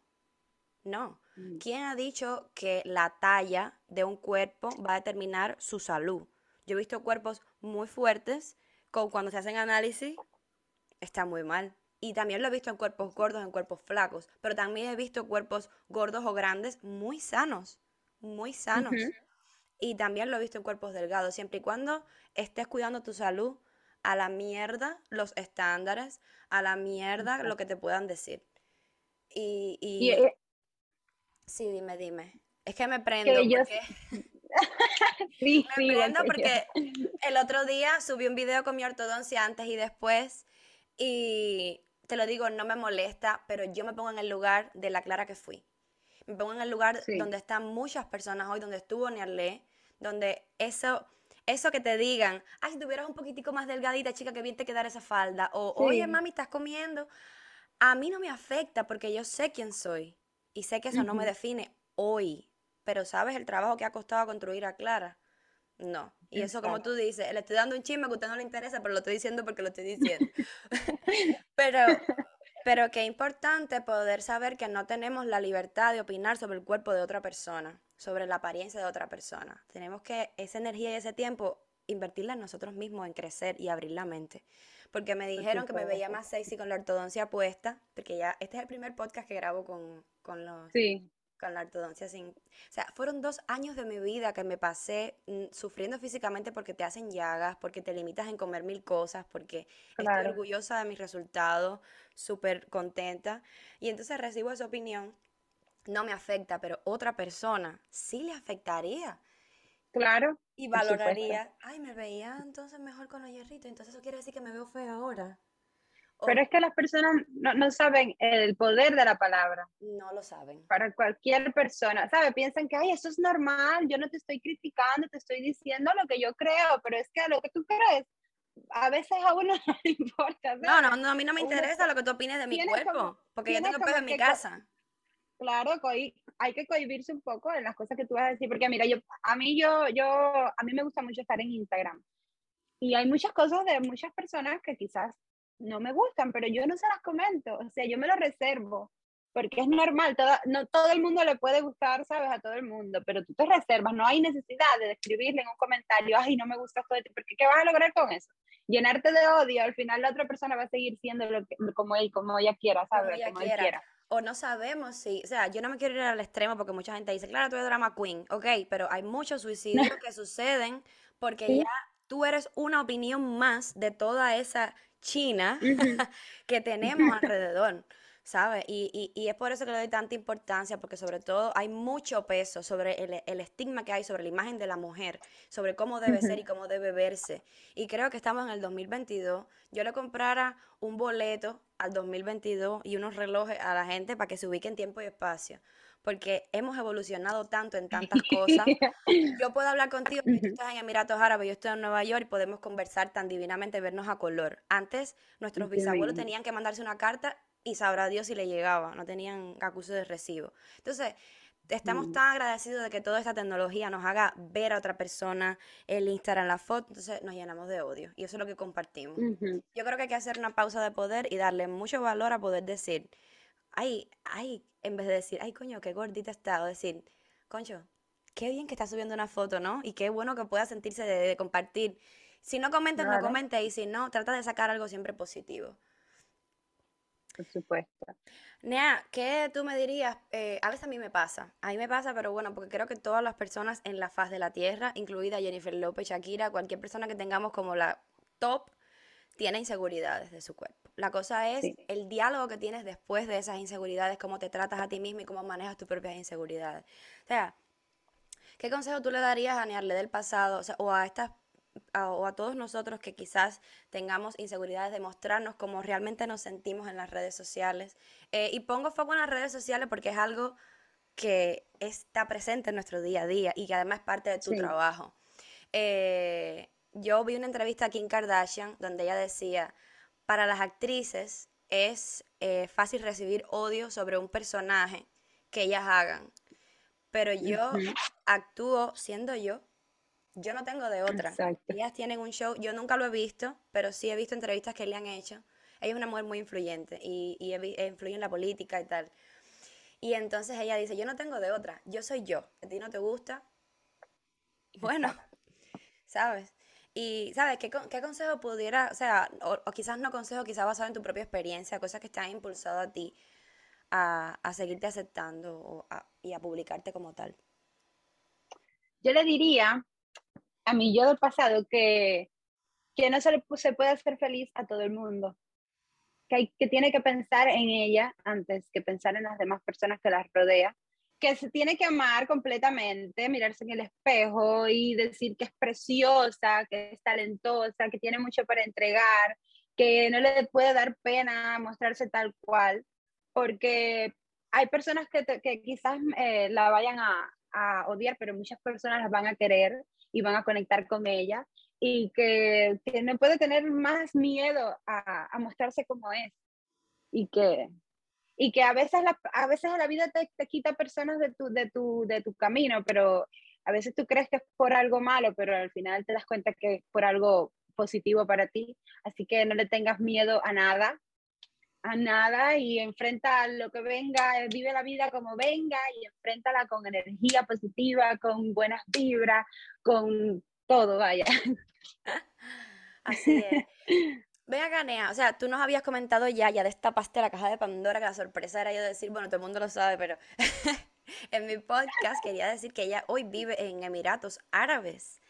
no. Mm. ¿Quién ha dicho que la talla de un cuerpo va a determinar su salud? Yo he visto cuerpos muy fuertes, con cuando se hacen análisis, está muy mal. Y también lo he visto en cuerpos gordos, en cuerpos flacos, pero también he visto cuerpos gordos o grandes muy sanos, muy sanos. Y también lo he visto en cuerpos delgados, siempre y cuando estés cuidando tu salud, a la mierda los estándares, a la mierda lo que te puedan decir. Y, y... Sí, dime, dime. Es que me prendo porque... [laughs] sí, [laughs] me prendo porque [laughs] el otro día subí un video con mi ortodoncia antes y después y te lo digo, no me molesta, pero yo me pongo en el lugar de la Clara que fui. Me pongo en el lugar donde están muchas personas hoy, donde estuvo Nerlé, donde eso, eso que te digan, ay, si tuvieras un poquitico más delgadita, chica, que bien te quedara esa falda, o oye, mami, estás comiendo, a mí no me afecta porque yo sé quién soy y sé que eso no me define hoy, pero sabes el trabajo que ha costado construir a Clara. No. Y eso, como tú dices, le estoy dando un chisme que a usted no le interesa, pero lo estoy diciendo porque lo estoy diciendo. [laughs] pero, pero qué importante poder saber que no tenemos la libertad de opinar sobre el cuerpo de otra persona, sobre la apariencia de otra persona. Tenemos que esa energía y ese tiempo invertirla en nosotros mismos, en crecer y abrir la mente. Porque me dijeron que me veía más sexy con la ortodoncia puesta, porque ya este es el primer podcast que grabo con, con los, sí con la ortodoncia sin... O sea, fueron dos años de mi vida que me pasé mm, sufriendo físicamente porque te hacen llagas, porque te limitas en comer mil cosas, porque estoy orgullosa de mis resultados, súper contenta. Y entonces recibo esa opinión, no me afecta, pero otra persona sí le afectaría. Claro. Y valoraría, ay, me veía entonces mejor con los hierritos, entonces eso quiere decir que me veo fea ahora. Pero es que las personas no, saben el poder de la palabra. No lo saben. Para cualquier persona, ¿sabe? Piensan que, ay, eso es normal, yo no te estoy criticando, te estoy diciendo lo que yo creo, pero es que lo que tú crees, a veces a uno [laughs] no le importa. No, no, no, a mí no me interesa lo que tú opines de mi cuerpo, porque yo tengo peso en mi casa. Claro, hay que cohibirse un poco en las cosas que tú vas a decir, porque mira, yo, a mí yo, yo, a mí me gusta mucho estar en Instagram y hay muchas cosas de muchas personas que quizás no me gustan, pero yo no se las comento, o sea, yo me lo reservo, porque es normal, no todo el mundo le puede gustar, ¿sabes? A todo el mundo, pero tú te reservas, no hay necesidad de escribirle en un comentario, ay, no me gusta esto de ti, porque ¿qué vas a lograr con eso? Llenarte de odio, al final la otra persona va a seguir siendo lo como él, como ella quiera, ¿sabes? Como ella quiera. O no sabemos si, o sea, yo no me quiero ir al extremo porque mucha gente dice, claro, tú eres drama queen, ok, pero hay muchos suicidios [laughs] que suceden porque ya tú eres una opinión más de toda esa China [laughs] que tenemos alrededor. ¿sabes? Y, y, es por eso que le doy tanta importancia, porque sobre todo hay mucho peso sobre el, el, estigma que hay sobre la imagen de la mujer, sobre cómo debe ser y cómo debe verse. Y creo que estamos en el 2022. Yo le comprara un boleto al 2022 y unos relojes a la gente para que se ubique en tiempo y espacio porque hemos evolucionado tanto en tantas [laughs] cosas. Yo puedo hablar contigo, porque tú estás en Emiratos Árabes, yo estoy en Nueva York y podemos conversar tan divinamente, vernos a color. Antes, nuestros bisabuelos tenían que mandarse una carta y sabrá Dios si le llegaba, no tenían acuse de recibo. Entonces, estamos mm. tan agradecidos de que toda esta tecnología nos haga ver a otra persona el Instagram, la foto, entonces nos llenamos de odio y eso es lo que compartimos. Yo creo que hay que hacer una pausa de poder y darle mucho valor a poder decir, ay, ay, en vez de decir, ay, coño, qué gordita está, o decir, concho, qué bien que está subiendo una foto, ¿no? Y qué bueno que pueda sentirse de, compartir. Si no comentas, no comentes, y si no, trata de sacar algo siempre positivo. Por supuesto. Nea, ¿qué tú me dirías? Eh, a veces a mí me pasa, a mí me pasa, pero bueno, porque creo que todas las personas en la faz de la Tierra, incluida Jennifer López, Shakira, cualquier persona que tengamos como la top, tiene inseguridades de su cuerpo. La cosa es el diálogo que tienes después de esas inseguridades, cómo te tratas a ti mismo y cómo manejas tus propias inseguridades. O sea, ¿qué consejo tú le darías a Nearle del pasado o, a estas o a todos nosotros que quizás tengamos inseguridades de mostrarnos cómo realmente nos sentimos en las redes sociales? Eh, y pongo foco en las redes sociales porque es algo que está presente en nuestro día a día y que además es parte de tu trabajo. Eh, yo vi una entrevista a Kim Kardashian donde ella decía, para las actrices es eh, fácil recibir odio sobre un personaje que ellas hagan, pero yo actúo siendo yo. Yo no tengo de otra. Ellas tienen un show, yo nunca lo he visto, pero sí he visto entrevistas que le han hecho. Ella es una mujer muy influyente y, y influye en la política y tal. Y entonces ella dice, yo no tengo de otra, yo soy yo, a ti no te gusta. Bueno, [laughs] ¿sabes? Y, ¿sabes? ¿Qué, qué consejo pudiera, o sea, o, quizás no consejo, quizás basado en tu propia experiencia, cosas que te han impulsado a ti a, a seguirte aceptando o y a publicarte como tal? Yo le diría a mi yo del pasado que, que no se, se puede hacer feliz a todo el mundo, que, hay, que tiene que pensar en ella antes que pensar en las demás personas que las rodea, que se tiene que amar completamente, mirarse en el espejo y decir que es preciosa, que es talentosa, que tiene mucho para entregar, que no le puede dar pena mostrarse tal cual, porque hay personas que, que quizás eh, la vayan a, a, odiar, pero muchas personas las van a querer y van a conectar con ella y que, que no puede tener más miedo a, a mostrarse como es y que y que a veces la, a veces la vida te, te, quita personas de tu, de, tu, de tu camino, pero a veces tú crees que es por algo malo, pero al final te das cuenta que es por algo positivo para ti. Así que no le tengas miedo a nada, a nada y enfrenta lo que venga, vive la vida como venga y enfréntala con energía positiva, con buenas vibras, con todo, vaya. [laughs] Así es. [laughs] Ve a o sea, tú nos habías comentado ya, ya destapaste la caja de Pandora, que la sorpresa era yo decir, bueno, todo el mundo lo sabe, pero [laughs] en mi podcast quería decir que ella hoy vive en Emiratos Árabes.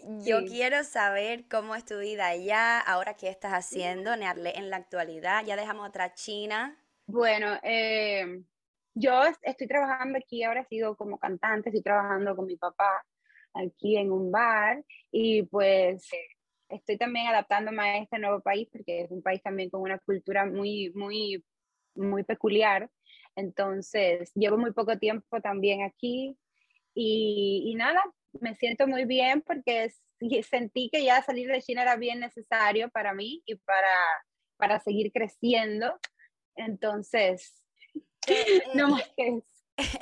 Yo quiero saber cómo es tu vida allá, ahora qué estás haciendo, Nearle, en la actualidad. Ya dejamos otra China. Bueno, eh, yo estoy trabajando aquí, ahora sigo como cantante, estoy trabajando con mi papá aquí en un bar y pues estoy también adaptándome a este nuevo país porque es un país también con una cultura muy, muy, muy peculiar. Entonces, llevo muy poco tiempo también aquí y, y nada, me siento muy bien porque sentí que ya salir de China era bien necesario para mí y para, para seguir creciendo. Entonces, eh, [laughs] no más que eso.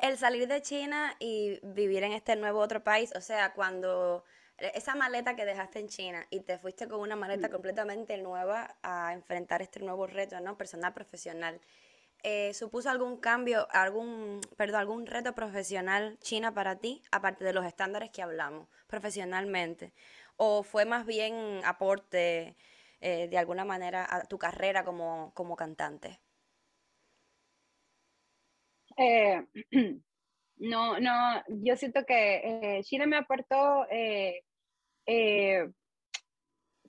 El salir de China y vivir en este nuevo otro país, o sea, cuando esa maleta que dejaste en China y te fuiste con una maleta mm. completamente nueva a enfrentar este nuevo reto, ¿no? Personal, profesional. Eh, ¿Supuso algún cambio, algún, perdón, algún reto profesional China para ti, aparte de los estándares que hablamos, profesionalmente? ¿O fue más bien aporte eh, de alguna manera a tu carrera como, como cantante? Eh, [clears throat] no, no, yo siento que China me aportó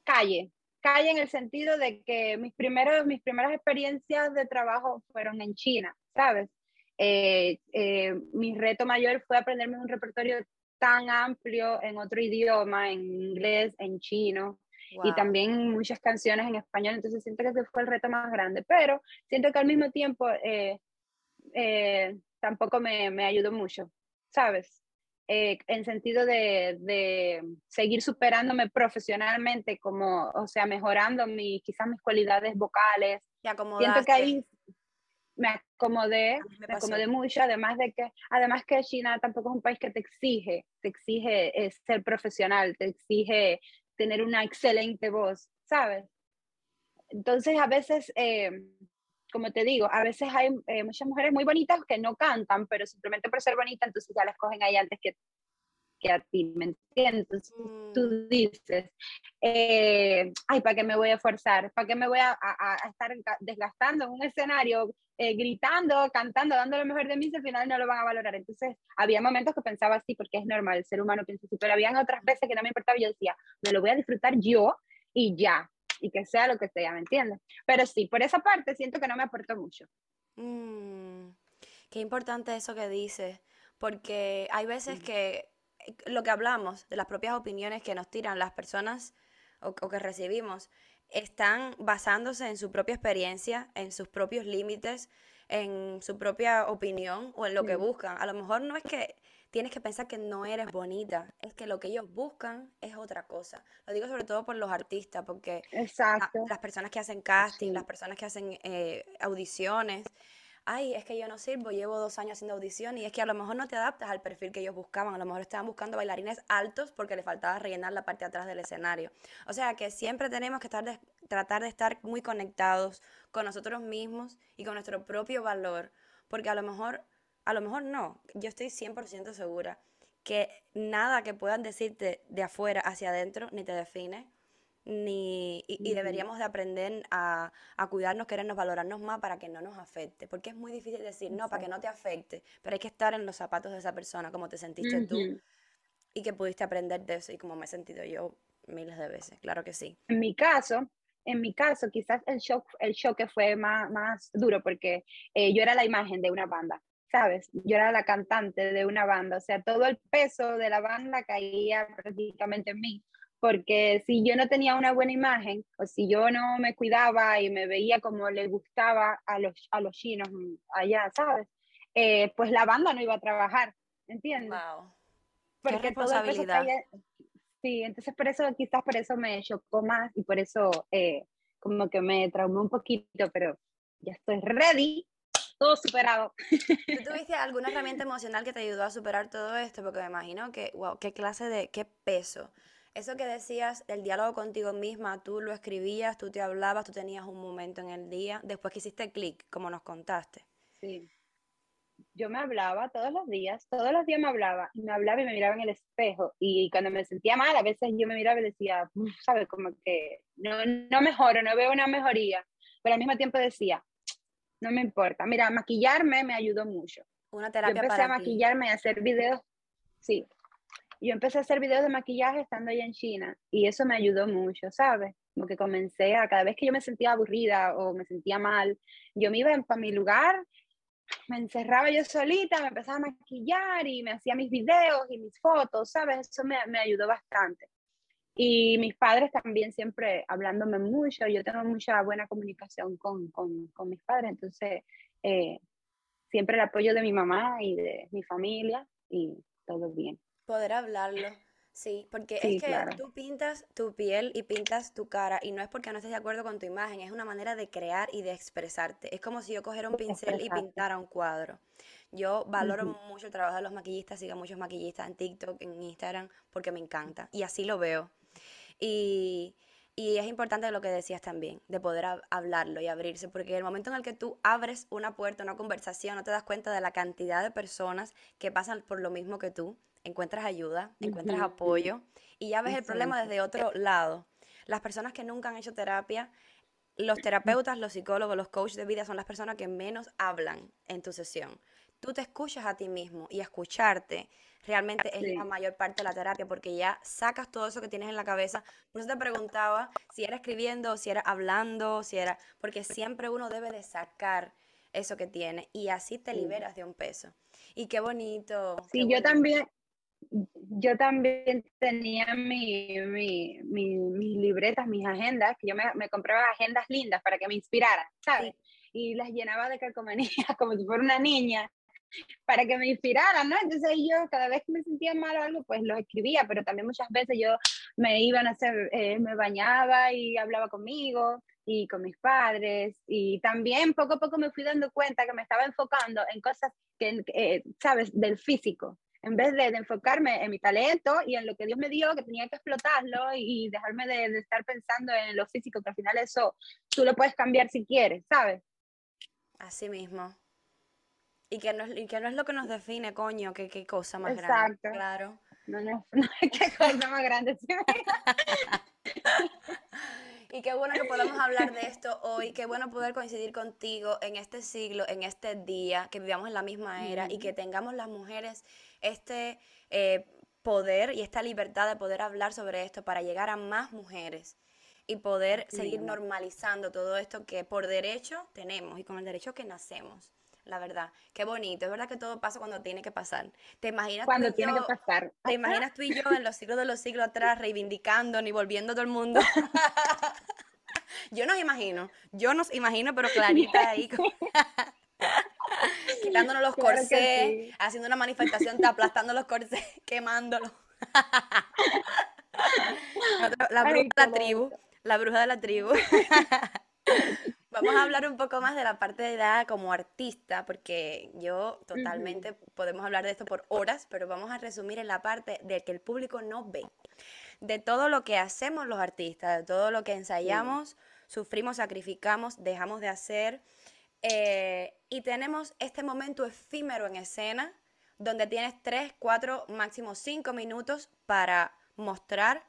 calle, calle en el sentido de que mis, primeros, mis primeras experiencias de trabajo fueron en China, ¿sabes? Eh, eh, mi reto mayor fue aprenderme un repertorio tan amplio en otro idioma, en inglés, en chino, y también muchas canciones en español, entonces siento que ese fue el reto más grande, pero siento que al mismo tiempo eh, tampoco me, me ayudó mucho, ¿sabes? eh, en sentido de, de, seguir superándome profesionalmente, como, o sea, mejorando mi, quizás mis cualidades vocales. Siento que ahí me acomodé, me, me, acomodé mucho, además de que, además que China tampoco es un país que te exige, te exige eh, ser profesional, te exige tener una excelente voz, ¿sabes? Entonces a veces eh, como te digo, a veces hay eh, muchas mujeres muy bonitas que no cantan, pero simplemente por ser bonita, entonces ya las cogen ahí antes que, que a ti, ¿me entiendes? Entonces tú mm. dices, eh, ay, ¿para qué me voy a esforzar? ¿Para qué me voy a, a, estar desgastando en un escenario, eh, gritando, cantando, dando lo mejor de mí si al final no lo van a valorar? Entonces había momentos que pensaba así, porque es normal, el ser humano piensa así, pero habían otras veces que no me importaba yo decía, me lo voy a disfrutar yo y ya, y que sea lo que sea, ¿me entiendes? Pero sí, por esa parte siento que no me aportó mucho. Mm, qué importante eso que dices, porque hay veces que eh, lo que hablamos de las propias opiniones que nos tiran las personas o, que recibimos están basándose en su propia experiencia, en sus propios límites, en su propia opinión o en lo que buscan. A lo mejor no es que tienes que pensar que no eres bonita, es que lo que ellos buscan es otra cosa. Lo digo sobre todo por los artistas, porque las personas que hacen casting, las personas que hacen eh, audiciones, ay, es que yo no sirvo, llevo dos años haciendo audición y es que a lo mejor no te adaptas al perfil que ellos buscaban, a lo mejor estaban buscando bailarines altos porque le faltaba rellenar la parte de atrás del escenario. O sea que siempre tenemos que estar tratar de estar muy conectados con nosotros mismos y con nuestro propio valor, porque a lo mejor a lo mejor no, yo estoy 100% segura que nada que puedan decirte de afuera hacia adentro ni te define, ni, y, deberíamos de aprender a, a, cuidarnos, querernos, valorarnos más para que no nos afecte, porque es muy difícil decir, no, para que no te afecte, pero hay que estar en los zapatos de esa persona, como te sentiste tú, y que pudiste aprender de eso, y como me he sentido yo miles de veces, claro que sí. En mi caso, en mi caso, quizás el shock, el choque fue más, más duro, porque eh, yo era la imagen de una banda, ¿sabes? Yo era la cantante de una banda, o sea, todo el peso de la banda caía prácticamente en mí, porque si yo no tenía una buena imagen, o si yo no me cuidaba y me veía como le gustaba a los, a los chinos allá, ¿sabes? Eh, pues la banda no iba a trabajar, ¿entiendes? Wow. Porque todo el peso caía, Sí, entonces por eso, quizás por eso me chocó más y por eso eh, como que me traumó un poquito, pero ya estoy ready, todo superado. ¿Tú tuviste alguna herramienta [laughs] emocional que te ayudó a superar todo esto? Porque me imagino que, wow, qué clase de, qué peso. Eso que decías, el diálogo contigo misma, tú lo escribías, tú te hablabas, tú tenías un momento en el día, después que hiciste clic, como nos contaste. Sí yo me hablaba todos los días, todos los días me hablaba, y me hablaba y me miraba en el espejo, y cuando me sentía mal, a veces yo me miraba y decía, ¿sabes? Como que no, no mejoro, no veo una mejoría, pero al mismo tiempo decía, no me importa, mira, maquillarme me ayudó mucho. Una terapia yo empecé a maquillarme y a hacer videos, sí, yo empecé a hacer videos de maquillaje estando allá en China, y eso me ayudó mucho, ¿sabes? Como que comencé a, cada vez que yo me sentía aburrida o me sentía mal, yo me iba para mi lugar me encerraba yo solita, me empezaba a maquillar y me hacía mis videos y mis fotos, ¿sabes? Eso me, me ayudó bastante. Y mis padres también siempre hablándome mucho, yo tengo mucha buena comunicación con, con, con mis padres, entonces eh, siempre el apoyo de mi mamá y de mi familia y todo bien. Poder hablarlo, Sí, porque es que tú pintas tu piel y pintas tu cara y no es porque no estés de acuerdo con tu imagen, es una manera de crear y de expresarte. Es como si yo cogiera un pincel y pintara un cuadro. Yo valoro mucho el trabajo de los maquillistas, sigo a muchos maquillistas en TikTok, en Instagram, porque me encanta y así lo veo. Y, y es importante lo que decías también, de poder hablarlo y abrirse, porque el momento en el que tú abres una puerta, una conversación, no te das cuenta de la cantidad de personas que pasan por lo mismo que tú, encuentras ayuda, encuentras apoyo y ya ves el problema desde otro lado. Las personas que nunca han hecho terapia, los terapeutas, los psicólogos, los coaches de vida son las personas que menos hablan en tu sesión. Tú te escuchas a ti mismo y escucharte realmente es la mayor parte de la terapia porque ya sacas todo eso que tienes en la cabeza. Por eso te preguntaba si era escribiendo, si era hablando, si era... Porque siempre uno debe de sacar eso que tiene y así te liberas de un peso. Y qué bonito. Sí, yo también, yo también tenía mi, mi, mis libretas, mis agendas, que yo me, me, compraba agendas lindas para que me inspiraran, ¿sabes? Y las llenaba de calcomanías [laughs] como si fuera una niña para que me inspiraran, ¿no? Entonces yo cada vez que me sentía mal o algo, pues lo escribía, pero también muchas veces yo me iban a hacer, eh, me bañaba y hablaba conmigo y con mis padres y también poco a poco me fui dando cuenta que me estaba enfocando en cosas que, eh, sabes, del físico, en vez de, enfocarme en mi talento y en lo que Dios me dio, que tenía que explotarlo y, dejarme de, de, estar pensando en lo físico, que al final eso tú lo puedes cambiar si quieres, ¿sabes? Así mismo. Y que, no es, que no es lo que nos define, coño, que qué cosa más grande. Exacto. Claro. No, no, [laughs] no, qué cosa más grande. [laughs] Y qué bueno que podamos hablar de esto hoy, qué bueno poder coincidir contigo en este siglo, en este día, que vivamos en la misma era y que tengamos las mujeres este eh, poder y esta libertad de poder hablar sobre esto para llegar a más mujeres y poder seguir normalizando todo esto que por derecho tenemos y con el derecho que nacemos. La verdad, qué bonito. Es verdad que todo pasa cuando tiene que pasar. ¿Te imaginas cuando tiene que pasar? ¿Te imaginas tú y yo en los siglos de los siglos atrás reivindicando ni volviendo todo el mundo? [laughs] yo nos imagino, yo nos imagino, pero [laughs] clarita ahí. [laughs] quitándonos los corsés, haciendo una manifestación, aplastando los corsés, quemándolos. la bruja de la tribu, la bruja de la tribu. Vamos a hablar un poco más de la parte de edad como artista, porque yo totalmente podemos hablar de esto por horas, pero vamos a resumir en la parte de que el público no ve, de todo lo que hacemos los artistas, de todo lo que ensayamos, sufrimos, sacrificamos, dejamos de hacer, eh, y tenemos este momento efímero en escena donde tienes 3, 4, máximo 5 minutos para mostrar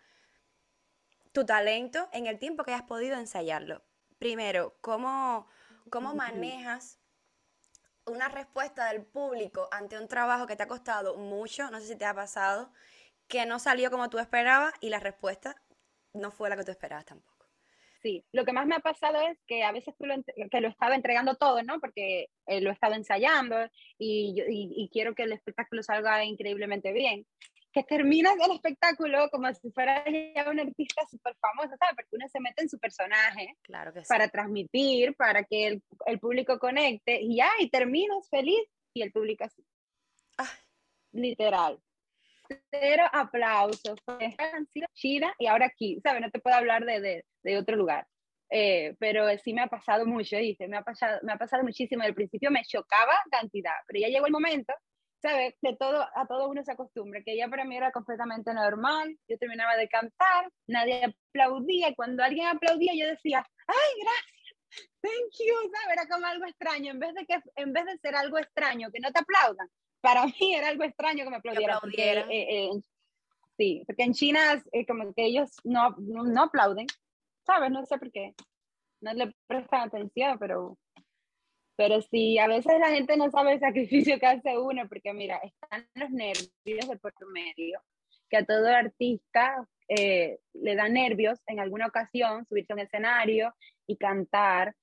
tu talento en el tiempo que hayas podido ensayarlo. Primero, ¿cómo, cómo manejas una respuesta del público ante un trabajo que te ha costado mucho? No sé si te ha pasado, que no salió como tú esperabas y la respuesta no fue la que tú esperabas tampoco. sí. Lo que más me ha pasado es que a veces tú lo, que lo estaba entregando todo, ¿no? Porque eh, lo estaba ensayando y, y, quiero que el espectáculo salga increíblemente bien. Que terminas el espectáculo como si fuera ya un artista súper famoso, ¿sabes? Porque uno se mete en su personaje claro que sí. para transmitir, para que el, el, público conecte y ya, y terminas feliz y el público así. Literal cero aplausos. Han sido chida y ahora aquí, ¿sabes? No te puedo hablar de, de, de otro lugar. Eh, pero sí me ha pasado mucho, dice, me ha pasado, me ha pasado muchísimo. Al principio me chocaba cantidad, pero ya llegó el momento, ¿sabes? De todo, a todo uno se acostumbra, que ya para mí era completamente normal. Yo terminaba de cantar, nadie aplaudía, y cuando alguien aplaudía yo decía, ¡ay, gracias! Thank you, ¿sabes? Era como algo extraño, en vez de que en vez de ser algo extraño, que no te aplaudan, para [laughs] mí era algo extraño que me aplaudieran. Eh, eh, sí, porque en China eh, como que ellos no, no, aplauden, ¿sabes? No sé por qué. No le prestan atención, pero, pero sí, a veces la gente no sabe el sacrificio que hace uno, porque mira, están los nervios de por medio, que a todo artista le da nervios en alguna ocasión subirse a un escenario y cantar.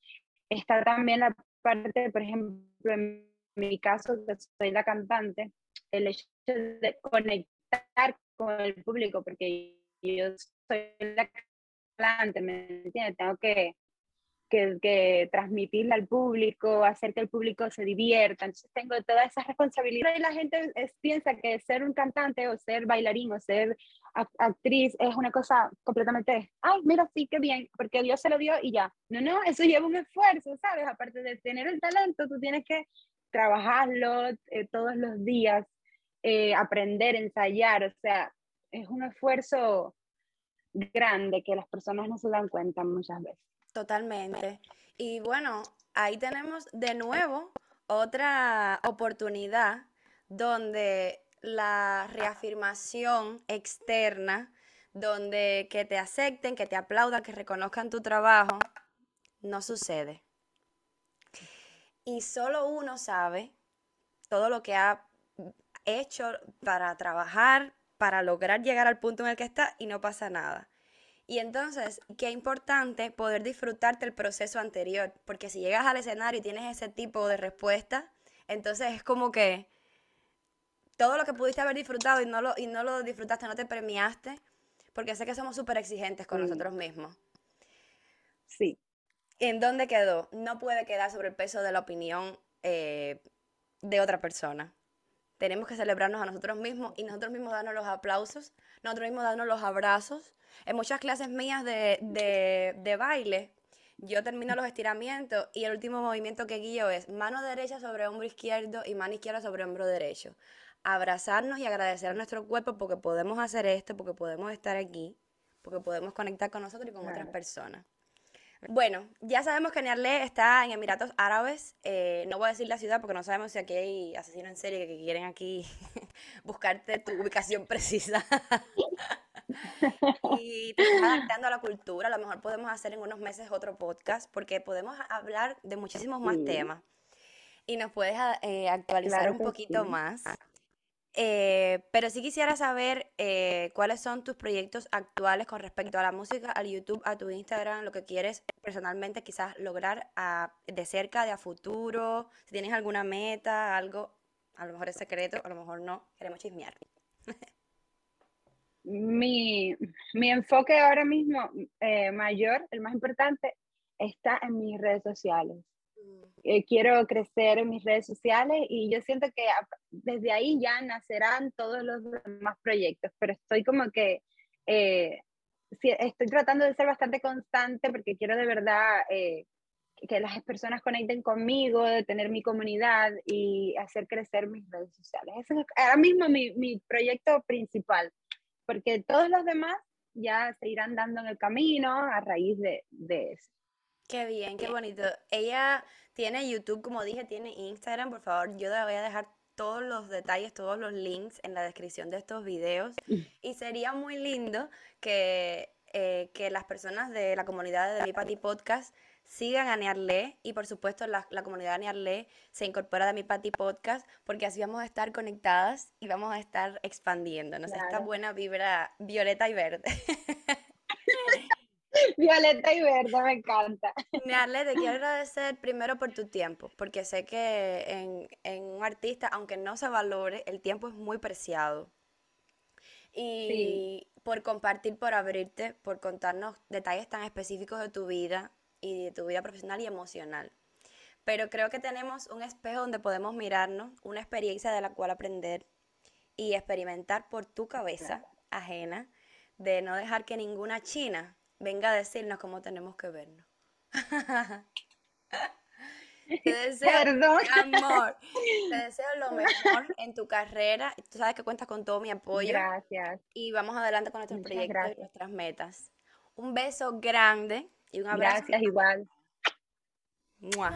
Está también la parte, por ejemplo, en mi caso, que soy la cantante, el hecho de conectar con el público, porque yo soy la cantante, ¿me entiendes? Tengo que, que, transmitirle al público, hacer que el público se divierta. Entonces tengo toda esa responsabilidad y la gente piensa que ser un cantante o ser bailarín o ser actriz es una cosa completamente, ay, mira, sí, qué bien, porque Dios se lo dio y ya. No, no, eso lleva un esfuerzo, ¿sabes? Aparte de tener el talento, tú tienes que trabajarlo eh, todos los días, eh, aprender, ensayar, o sea, es un esfuerzo grande que las personas no se dan cuenta muchas veces. Totalmente. Y bueno, ahí tenemos de nuevo otra oportunidad donde la reafirmación externa, donde que te acepten, que te aplaudan, que reconozcan tu trabajo, no sucede y solo uno sabe todo lo que ha hecho para trabajar, para lograr llegar al punto en el que está y no pasa nada. Y entonces, qué importante poder disfrutarte el proceso anterior, porque si llegas al escenario y tienes ese tipo de respuesta, entonces es como que todo lo que pudiste haber disfrutado y no lo, y no lo disfrutaste, no te premiaste, porque sé que somos súper exigentes con nosotros mismos. Sí, ¿En dónde quedó? No puede quedar sobre el peso de la opinión eh, de otra persona. Tenemos que celebrarnos a nosotros mismos y nosotros mismos darnos los aplausos, nosotros mismos darnos los abrazos. En muchas clases mías de, de, de baile, yo termino los estiramientos y el último movimiento que guío es mano derecha sobre hombro izquierdo y mano izquierda sobre hombro derecho. Abrazarnos y agradecer a nuestro cuerpo porque podemos hacer esto, porque podemos estar aquí, porque podemos conectar con nosotros y con otras personas. Bueno, ya sabemos que Nearle está en Emiratos Árabes. Eh, no voy a decir la ciudad porque no sabemos si aquí hay asesinos en serie que quieren aquí [laughs] buscarte tu ubicación precisa. [laughs] y te estás adaptando a la cultura. A lo mejor podemos hacer en unos meses otro podcast porque podemos hablar de muchísimos más temas. Y nos puedes eh, actualizar un poquito más. Eh, pero sí quisiera saber eh, cuáles son tus proyectos actuales con respecto a la música, al YouTube, a tu Instagram, lo que quieres personalmente quizás lograr de cerca, de a futuro, si tienes alguna meta, algo, a lo mejor es secreto, a lo mejor no, queremos chismear. mi, mi enfoque ahora mismo eh, mayor, el más importante, está en mis redes sociales. Eh, quiero crecer en mis redes sociales y yo siento que desde ahí ya nacerán todos los demás proyectos, pero estoy como que eh, estoy tratando de ser bastante constante porque quiero de verdad eh, que las personas conecten conmigo, de tener mi comunidad y hacer crecer mis redes sociales. Ese es ahora mismo mi, mi proyecto principal, porque todos los demás ya se irán dando en el camino a raíz de, de eso. Qué bien, qué bonito. Ella tiene YouTube, como dije, tiene Instagram. Por favor, yo le voy a dejar todos los detalles, todos los links en la descripción de estos videos. Mm. Y sería muy lindo que, eh, que las personas de la comunidad de Mi Pati Podcast sigan a Nearle y por supuesto la, la comunidad de Nearle se incorpora a Mi Pati Podcast porque así vamos a estar conectadas y vamos a estar expandiéndonos. Esta buena vibra violeta y verde. [laughs] [laughs] Violeta y verde, me encanta. [laughs] Nearle, te quiero agradecer primero por tu tiempo, porque sé que en, en un artista, aunque no se valore, el tiempo es muy preciado. Y por compartir, por abrirte, por contarnos detalles tan específicos de tu vida y de tu vida profesional y emocional. Pero creo que tenemos un espejo donde podemos mirarnos, una experiencia de la cual aprender y experimentar por tu cabeza ajena, de no dejar que ninguna china venga a decirnos cómo tenemos que vernos. [laughs] Te deseo amor, te deseo lo mejor [laughs] en tu carrera. Tú sabes que cuentas con todo mi apoyo. Gracias. Y vamos adelante con nuestros proyectos y nuestras metas. Un beso grande y un abrazo. Gracias igual. Mua.